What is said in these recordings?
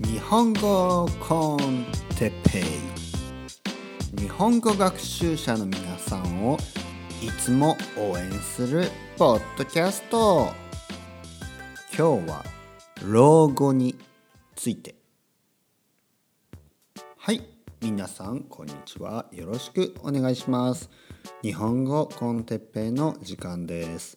日本語コンテペイ。日本語学習者の皆さんをいつも応援するポッドキャスト。今日は老後について。はい皆さんこんにちは。よろしくお願いします。日本語コンテペイの時間です。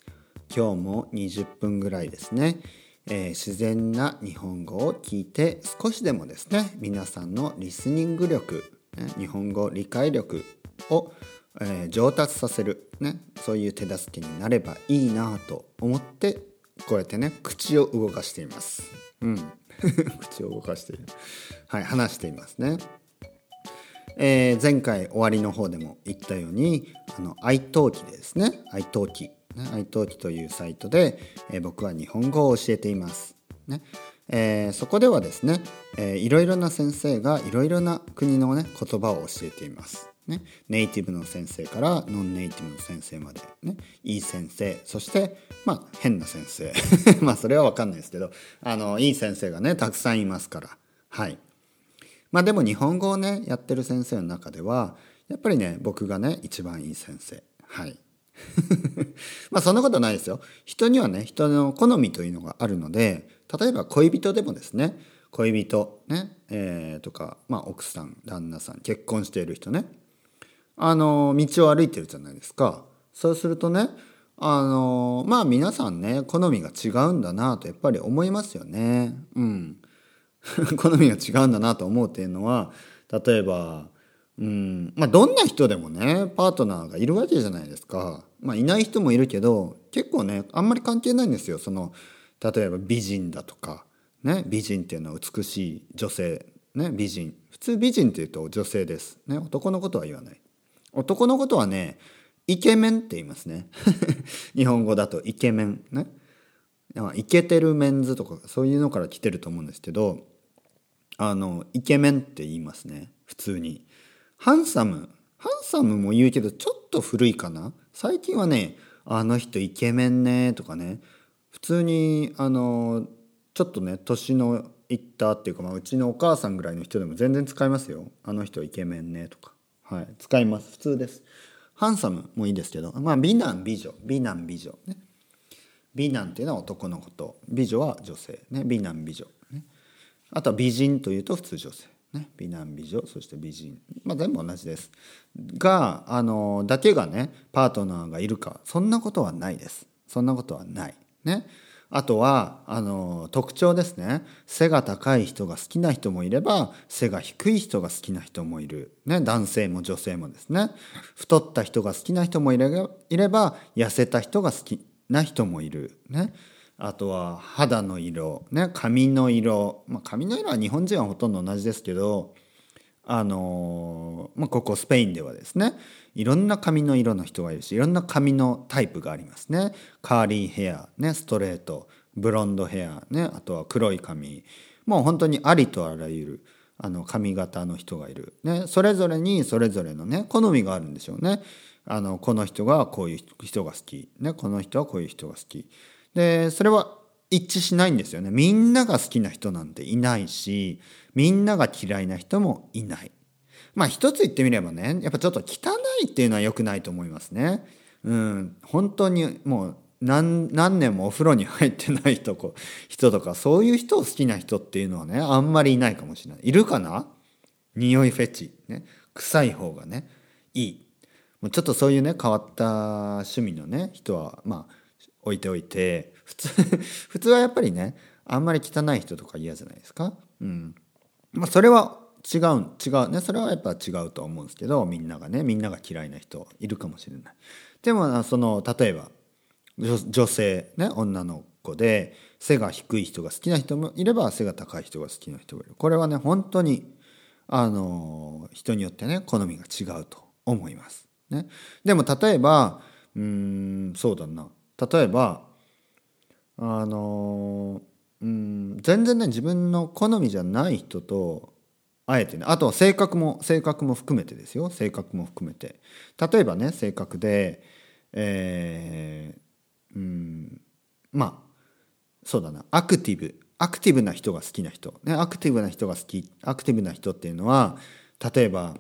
今日も20分ぐらいですね。えー、自然な日本語を聞いて少しでもですね皆さんのリスニング力、ね、日本語理解力を、えー、上達させる、ね、そういう手助けになればいいなと思ってこうやってね口を動かしています。うん 口を動かしている。はい、話していますね。えー、前回終わりの方でも言ったようにあの愛登記ですね愛登記ね、愛登記というサイトで、えー、僕は日本語を教えています。ね。えー、そこではですね、えー、いろいろな先生がいろいろな国のね言葉を教えています。ね、ネイティブの先生からノンネイティブの先生まで、ね、いい先生。そしてまあ変な先生。まあそれは分かんないですけどあのいい先生がねたくさんいますから。はい。まあでも日本語をねやってる先生の中ではやっぱりね僕がね一番いい先生。はい。まあそんなことないですよ。人にはね人の好みというのがあるので例えば恋人でもですね恋人ね、えー、とか、まあ、奥さん旦那さん結婚している人ねあの道を歩いてるじゃないですか。そうするとねあのまあ皆さんね好みが違うんだなとやっぱり思いますよね。うん。好みが違うんだなと思うっていうのは例えばうんまあどんな人でもねパートナーがいるわけじゃないですか。まあいない人もいるけど結構ねあんまり関係ないんですよ。その例えば美人だとかね美人っていうのは美しい女性ね美人普通美人っていうと女性です。ね男のことは言わない。男のことはねイケメンって言いますね。日本語だとイケメンね。イケてるメンズとかそういうのから来てると思うんですけどあのイケメンって言いますね普通に。ハンサム。ハンサムも言うけどちょっと古いかな？最近はねあの人イケメンねとかね。普通にあのちょっとね年のいったっていうか、まあ、うちのお母さんぐらいの人でも全然使いますよ。あの人イケメンねとか。はい。使います。普通です。ハンサムもいいですけど。まあ美男美女。美男美女。ね。美男っていうのは男のこと美女は女性。ね。美男美女、ね、あとは美人というと普通女性。ね、美男美女そして美人、まあ、全部同じです。があのだけがねパートナーがいるかそんなことはないです。そんなことはない。ね。あとはあの特徴ですね。背が高い人が好きな人もいれば背が低い人が好きな人もいる、ね、男性も女性もですね。太った人が好きな人もいれば痩せた人が好きな人もいる。ね。あとは肌の色、ね、髪の色、まあ、髪の色は日本人はほとんど同じですけどあのまあ、ここスペインではですねいろんな髪の色の人がいるしいろんな髪のタイプがありますね。カーリーヘア、ね、ストレートブロンドヘア、ね、あとは黒い髪。もう本当にありとあらゆるあの髪型の人がいる、ね、それぞれにそれぞれのね好みがあるんでしょうね。あのこの人がこういう人が好き、ね、この人はこういう人が好き。でそれは一致しないんですよね。みんなが好きな人なんていないしみんなが嫌いな人もいない。まあ一つ言ってみればねやっぱちょっと汚いっていうのは良くないと思いますね。うん。本当にもう何何年もお風呂に入ってない人こ人とかそういう人を好きな人っていうのはねあんまりいないかもしれない。いるかな？匂いフェチ、ね、臭い方がねいい。もうちょっとそういうね変わった趣味のね人はまあ置いておいて普通 普通はやっぱりねあんまり汚い人とか嫌じゃないですか？うんまあ、それは違う違うねそれはやっぱ違うと思うんですけどみんながねみんなが嫌いな人いるかもしれない。でもその例えば女性ね女の子で背が低い人が好きな人もいれば背が高い人が好きな人がいるこれはね本当にあの人によってね好みが違うと思います。ね、でも例えばうんそうだな例えばあのうん全然ね自分の好みじゃない人とあえてねあとは性格も性格も含めてですよ。性格も含めて。例えばね性格でえー、うんまあそうだな。アクティブ。アクティブな人が好きな人、ね、アクティブな人が好きアクティブな人っていうのは例えば、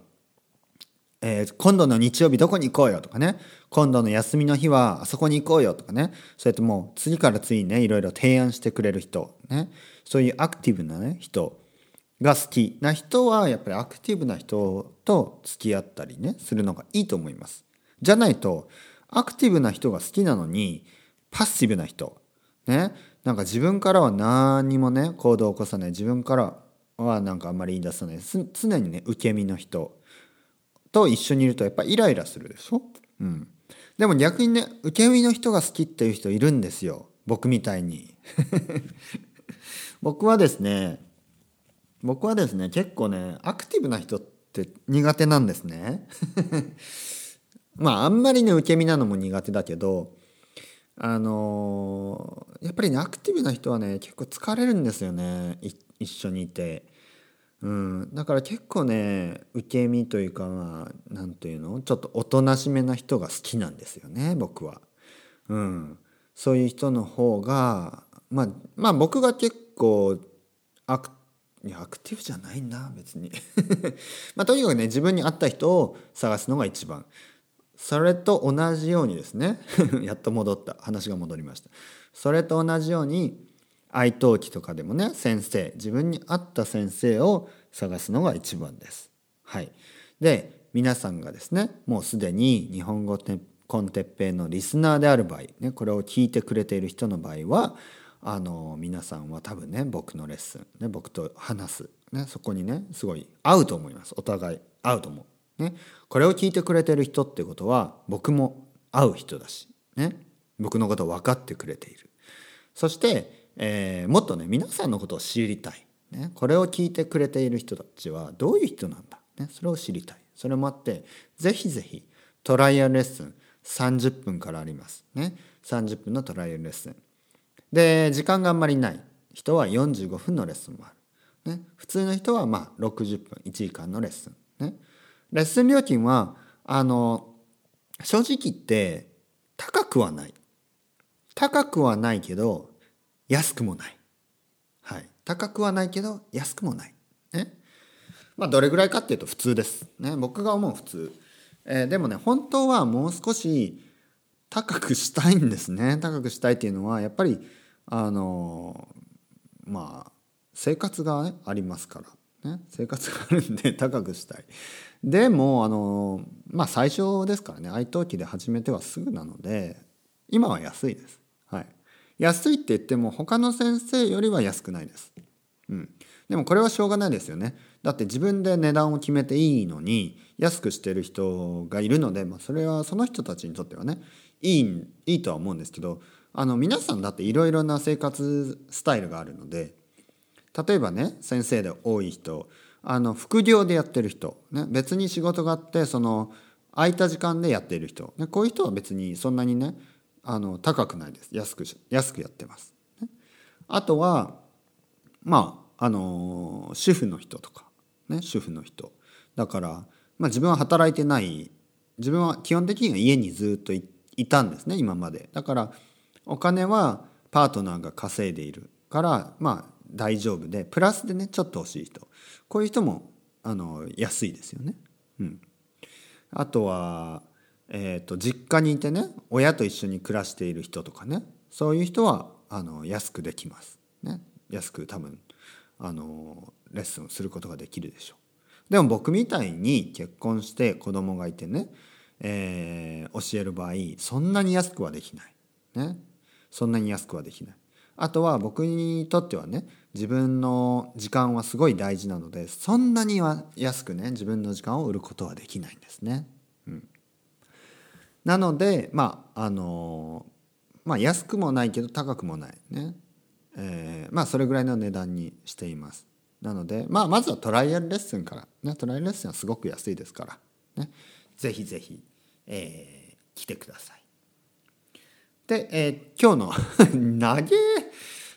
えー、今度の日曜日どこに行こうよとかね。今度の休みの日はあそこに行こうよとかね。そうやってもう次から次にねいろいろ提案してくれる人、ね、そういうアクティブな、ね、人が好きな人はやっぱりアクティブな人と付き合ったりねするのがいいと思います。じゃないとアクティブな人が好きなのにパッシブな人ねなんか自分からは何にもね行動を起こさない。自分からはなんかあんまり言い出さない。常にね受け身の人。と一緒にいるとやっぱイライラするでしょ、うん、でも逆にね受け身の人が好きっていう人いるんですよ。僕みたいに。僕はですね僕はですね結構ねアクティブな人って苦手なんですね。まああんまりね受け身なのも苦手だけどあのー、やっぱりねアクティブな人はね結構疲れるんですよね。一緒にいて、うん、だから結構ね受け身というかまあ何ていうの？ちょっとおとなしめな人が好きなんですよね僕は、うん、そういう人の方がまあまあ僕が結構アクいやアクティブじゃないな別に。まあとにかくね自分に合った人を探すのが一番。それと同じようにですね やっと戻った。話が戻りました。それと同じように愛登記とかでもね先生自分に合った先生を探すのが一番です。はい、で皆さんがですねもうすでに日本語コンテッペイのリスナーである場合、ね、これを聞いてくれている人の場合はあの皆さんは多分ね僕のレッスン、ね、僕と話す、ね、そこにねすごい合うと思います。お互い合うと思う。ね、これを聞いてくれてる人ってことは僕も会う人だし、ね、僕のことを分かってくれている。そして、えー、もっとね皆さんのことを知りたい、ね、これを聞いてくれている人たちはどういう人なんだ、ね、それを知りたい。それもあってぜひぜひトライアルレッスン30分からあります。ね30分のトライアルレッスン。で時間があんまりない。人は45分のレッスンもある、ね、普通の人はまあ60分1時間のレッスン。ねレッスン料金はあの正直言って高くはない。高くはないけど安くもない、はい、高くはないけど安くもない、ねまあ、どれぐらいかっていうと普通です、ね、僕が思う普通、えー、でもね本当はもう少し高くしたいんですね。高くしたいっていうのはやっぱりあのまあ生活が、ね、ありますから。ね。生活があるんで 高くしたい。でもあのまあ最初ですからね愛登記で始めてはすぐなので今は安いです。安いって言っても他の先生よりは安くないです。うん、でもこれはしょうがないですよね。だって自分で値段を決めていいのに安くしてる人がいるので、まあ、それはその人たちにとってはねいいいいとは思うんですけどあの皆さんだっていろいろな生活スタイルがあるので例えばね先生で多い人あの副業でやってる人、ね、別に仕事があってその空いた時間でやっている人、ね、こういう人は別にそんなにねあの高くないです。安く安くやってます。あとはまああの主婦の人とか、ね、主婦の人。だから、まあ、自分は働いてない。自分は基本的には家にずっといたんですね今まで。だからお金はパートナーが稼いでいる。からまあ大丈夫で。プラスでねちょっと欲しい人。こういう人もあの安いですよね。うん、あとは、えーと、実家にいてね親と一緒に暮らしている人とかねそういう人はあの安くできます。ね、安く多分あのレッスンすることができるでしょう。でも僕みたいに結婚して子供がいてね、えー、教える場合そんなに安くはできない。ね、そんなに安くはできない。あとは僕にとってはね自分の時間はすごい大事なのでそんなには安くね自分の時間を売ることはできないんですね。なのでまああのまあ安くもないけど高くもないね、えー、まあそれぐらいの値段にしています。なので、まあ、まずはトライアルレッスンから、ね、トライアルレッスンはすごく安いですから、ね、ぜひぜひ、えー、来てください。で、えー、今日の 長え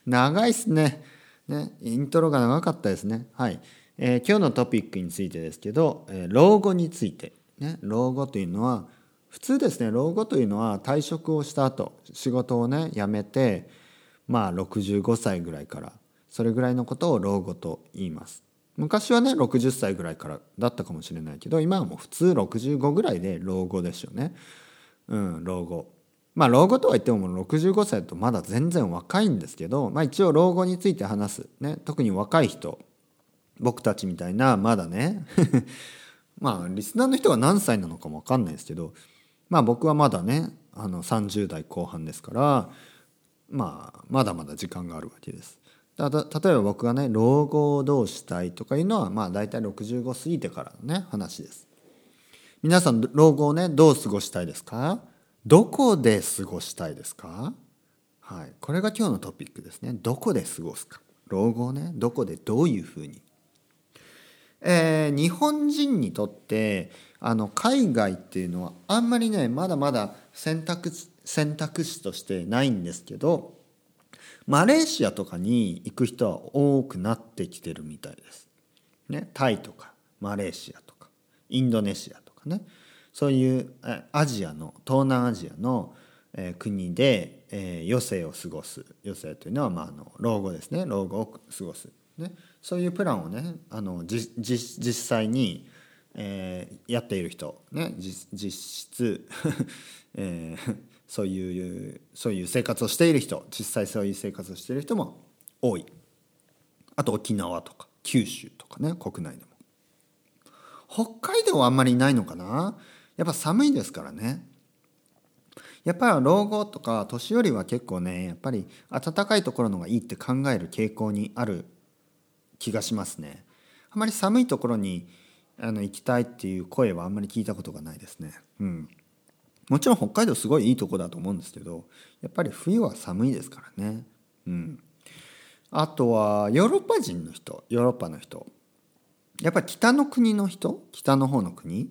長いっすね。ねイントロが長かったですね。はい、えー、今日のトピックについてですけど、えー、老後について、ね、老後というのは普通ですね老後というのは退職をした後仕事をね辞めてまあ65歳ぐらいからそれぐらいのことを老後と言います。昔はね60歳ぐらいからだったかもしれないけど今はもう普通65ぐらいで老後ですよね。うん老後。まあ老後とは言っても65歳とまだ全然若いんですけど、まあ、一応老後について話す、ね、特に若い人僕たちみたいなまだね。まあリスナーの人が何歳なのかも分かんないですけどまあ僕はまだねあの30代後半ですからまあまだまだ時間があるわけです。例えば僕がね老後をどうしたいとかいうのはまあ大体65過ぎてからのね話です。皆さん老後をねどう過ごしたいですか？どこで過ごしたいですか？はい。これが今日のトピックですね。どこで過ごすか？老後をねどこでどういうふうにえー、日本人にとってあの海外っていうのはあんまりねまだまだ選択選択肢としてないんですけどマレーシアとかに行く人は多くなってきてるみたいです。ね、タイとかマレーシアとかインドネシアとかね。そういうアジアの東南アジアの国で、え、余生を過ごす。余生というのは、まあ、あの老後ですね。老後を過ごす、ね、そういうプランをねあの実際に、えー、やっている人、ね、実質、えー、そういうそういう生活をしている人実際そういう生活をしている人も多い。あと沖縄とか九州とかね国内でも。北海道はあんまりいないのかな？やっぱ寒いですからね。やっぱり老後とか年寄りは結構ねやっぱり暖かいところのがいいって考える傾向にある気がしますね。あまり寒いところにあの行きたいっていう声はあんまり聞いたことがないですね。うん。もちろん北海道すごいいいとこだと思うんですけどやっぱり冬は寒いですからね。うん。あとはヨーロッパ人の人ヨーロッパの人。やっぱり北の国の人北の方の国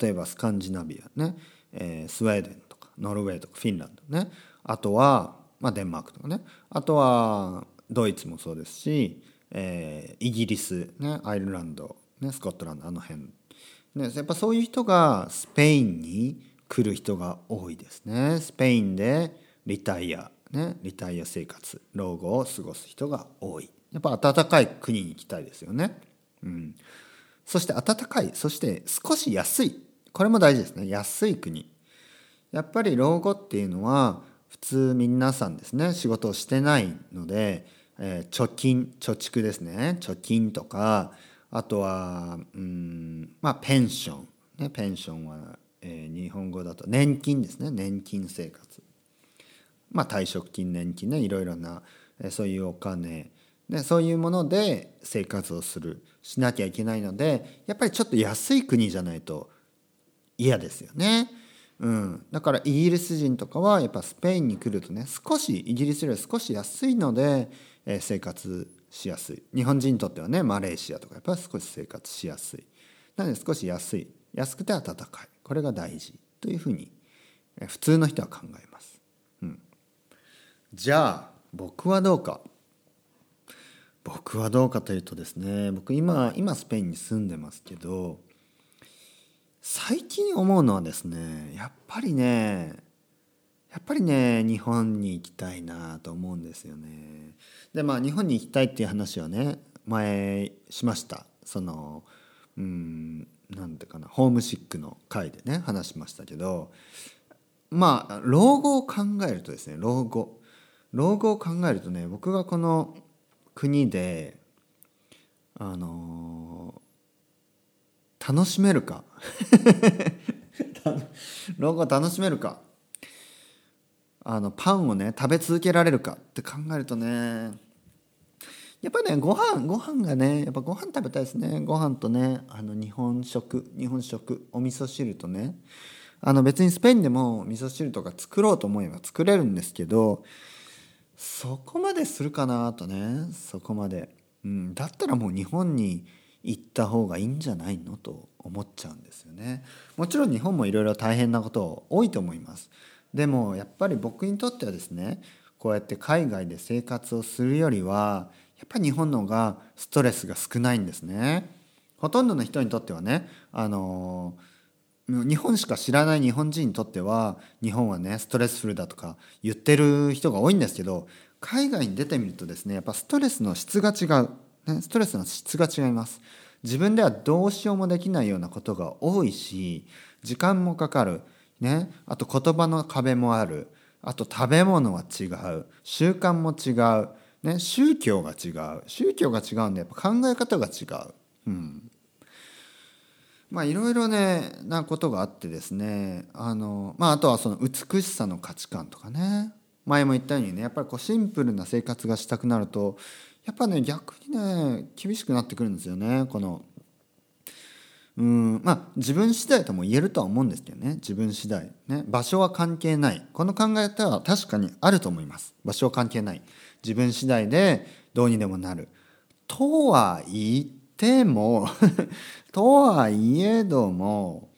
例えばスカンジナビアね、えー、スウェーデンとかノルウェーとかフィンランドね。あとは、まあ、デンマークとかね。あとはドイツもそうですし、えー、イギリス、ね、アイルランド、ね、スコットランドあの辺、ね、やっぱそういう人がスペインに来る人が多いですね。スペインでリタイア、ね、リタイア生活老後を過ごす人が多い。やっぱ暖かい国に行きたいですよね、うん、そして暖かいそして少し安い。これも大事ですね。安い国。やっぱり老後っていうのは普通皆さんですね。仕事をしてないので、えー、貯金貯蓄ですね。貯金とかあとはうんまあペンション、ね、ペンションは、えー、日本語だと年金ですね。年金生活。まあ退職金年金ね。いろいろな、えー、そういうお金。でそういうもので生活をする。しなきゃいけないのでやっぱりちょっと安い国じゃないと嫌ですよね。うん、だからイギリス人とかはやっぱスペインに来るとね少しイギリスより少し安いので、えー、生活しやすい。日本人にとってはねマレーシアとかやっぱり少し生活しやすい。なので少し安い。安くて暖かい。これが大事というふうに、えー、普通の人は考えます、うん、じゃあ僕はどうか。僕はどうかというとですね僕今今スペインに住んでますけど最近思うのはですねやっぱりねやっぱりね日本に行きたいなと思うんですよね。でまあ日本に行きたいっていう話はね前しましたそのうんなんていうかなホームシックの回でね話しましたけどまあ老後を考えるとですね老後老後を考えるとね僕がこの国であの、楽しめるか？老後楽しめるか？あのパンをね食べ続けられるかって考えるとねやっぱねご飯ご飯がねやっぱご飯食べたいですね。ご飯とねあの日本食日本食お味噌汁とねあの別にスペインでも味噌汁とか作ろうと思えば作れるんですけどそこまでするかなとねそこまで、うん、だったらもう日本に行った方がいいんじゃないのと思っちゃうんですよね。もちろん日本もいろいろ大変なこと多いと思います。でもやっぱり僕にとってはですねこうやって海外で生活をするよりはやっぱり日本の方がストレスが少ないんですね。ほとんどの人にとってはねあの日本しか知らない日本人にとっては日本はねストレスフルだとか言ってる人が多いんですけど海外に出てみるとですねやっぱストレスの質が違う、ね、ストレスの質が違います。自分ではどうしようもできないようなことが多いし時間もかかる、ね、あと言葉の壁もある。あと食べ物は違う。習慣も違う、ね、宗教が違う。宗教が違うんでやっぱ考え方が違う。うん。まあいろいろねなことがあってですね。あの、まあ、あとはその美しさの価値観とかね。前も言ったようにねやっぱりこうシンプルな生活がしたくなるとやっぱね逆にね厳しくなってくるんですよねこの。うんまあ自分次第とも言えるとは思うんですけどね自分次第。ね場所は関係ない。この考え方は確かにあると思います。場所は関係ない。自分次第でどうにでもなる。とは言っても とはいえども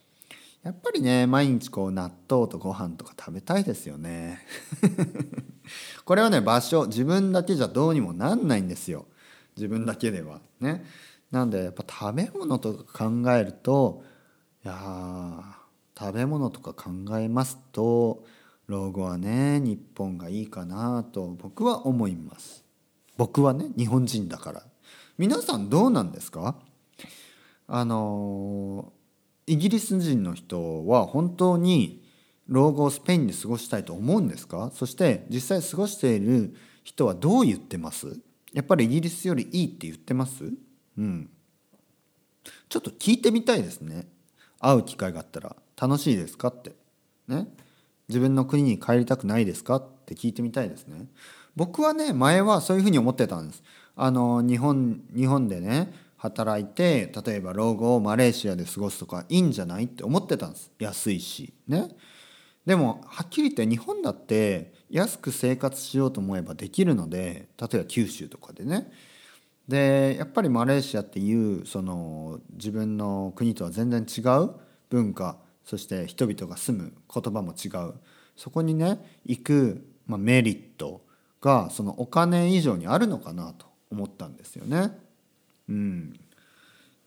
やっぱりね毎日こう納豆とご飯とか食べたいですよね。これはね場所自分だけじゃどうにもなんないんですよ。自分だけでは。ね。なんでやっぱ食べ物とか考えるといや食べ物とか考えますと老後はね日本がいいかなと僕は思います。僕はね日本人だから。皆さんどうなんですか？あのイギリス人の人は本当に老後をスペインで過ごしたいと思うんですか？そして実際過ごしている人はどう言ってます？やっぱりイギリスよりいいって言ってます？うん、ちょっと聞いてみたいですね。会う機会があったら。楽しいですか？って。ね。自分の国に帰りたくないですか？って聞いてみたいですね。僕はね前はそういうふうに思ってたんです。あの日本日本でね働いて例えば老後をマレーシアで過ごすとかいいんじゃないって思ってたんです。安いし。ね。でもはっきり言って日本だって安く生活しようと思えばできるので例えば九州とかでね。でやっぱりマレーシアっていうその自分の国とは全然違う文化そして人々が住む言葉も違う。そこにね行く、まあ、メリットがそのお金以上にあるのかなと思ったんですよね。うん、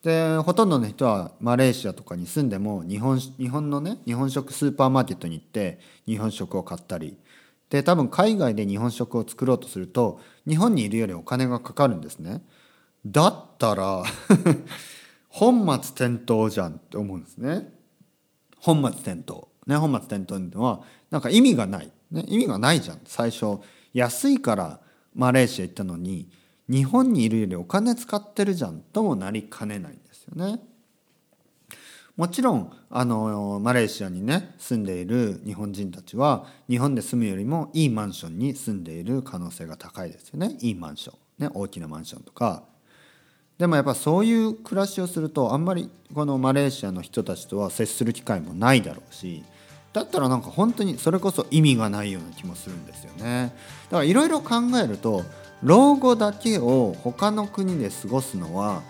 でほとんどの人はマレーシアとかに住んでも日本日本のね日本食スーパーマーケットに行って日本食を買ったり。で多分海外で日本食を作ろうとすると日本にいるよりお金がかかるんですね。だったら 本末転倒じゃんって思うんですね。本末転倒。ね本末転倒のはなんか意味がない、ね、意味がないじゃん。最初安いからマレーシア行ったのに日本にいるよりお金使ってるじゃんともなりかねないんですよね。もちろんあのマレーシアにね住んでいる日本人たちは日本で住むよりもいいマンションに住んでいる可能性が高いですよね。いいマンション、ね、大きなマンションとか。でもやっぱそういう暮らしをするとあんまりこのマレーシアの人たちとは接する機会もないだろうしだったらなんか本当にそれこそ意味がないような気もするんですよね。だからいろいろ考えると老後だけを他の国で過ごすのは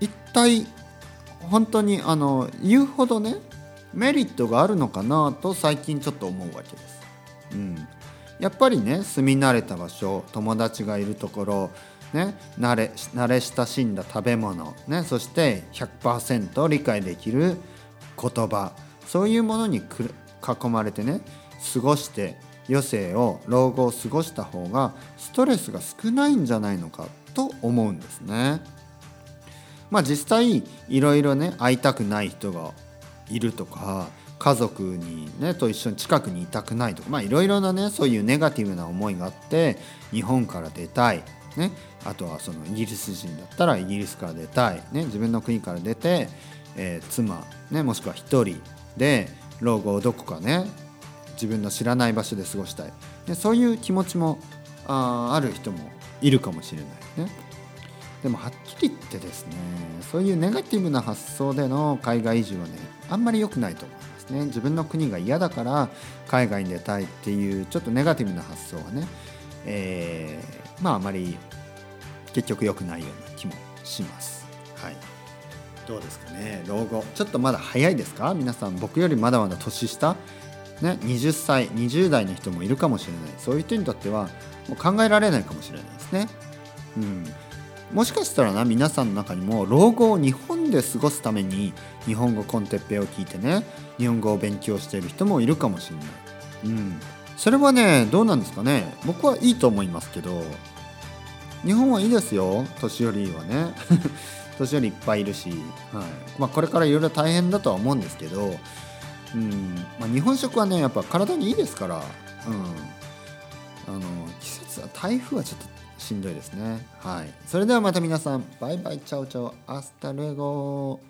一体本当にあの言うほどねメリットがあるのかなと最近ちょっと思うわけです。うん、やっぱりね住み慣れた場所友達がいるところ、ね、慣れ慣れ親しんだ食べ物、ね、そして100%理解できる言葉そういうものに囲まれてね過ごして余生を老後を過ごした方がストレスが少ないんじゃないのかと思うんですね。まあ実際いろいろね会いたくない人がいるとか家族にねと一緒に近くにいたくないとかまあいろいろなねそういうネガティブな思いがあって日本から出たい、ね、あとはそのイギリス人だったらイギリスから出たい、ね、自分の国から出て、えー、妻、ね、もしくは一人で老後をどこかね自分の知らない場所で過ごしたい。でそういう気持ちもあある人もいるかもしれないね。でもはっきり言ってですねそういうネガティブな発想での海外移住はねあんまり良くないと思いますね。自分の国が嫌だから海外に出たいっていうちょっとネガティブな発想はね、えー、まああまり結局良くないような気もします。はい。どうですかね老後。ちょっとまだ早いですか？皆さん僕よりまだまだ年下？ね、20歳20代の人もいるかもしれない。そういう人にとってはもう考えられないかもしれないですね。うん、もしかしたらな皆さんの中にも老後を日本で過ごすために日本語コンテッペを聞いてね日本語を勉強している人もいるかもしれない、うん、それはねどうなんですかね。僕はいいと思いますけど日本はいいですよ。年寄りはね。年寄りいっぱいいるし、はい。まあ、これからいろいろ大変だとは思うんですけど、うん。まあ、日本食はねやっぱ体にいいですから、うん、あの季節は台風はちょっとしんどいですね。はい、それではまた皆さん。バイバイ。 Ciao ciao。 Hasta luego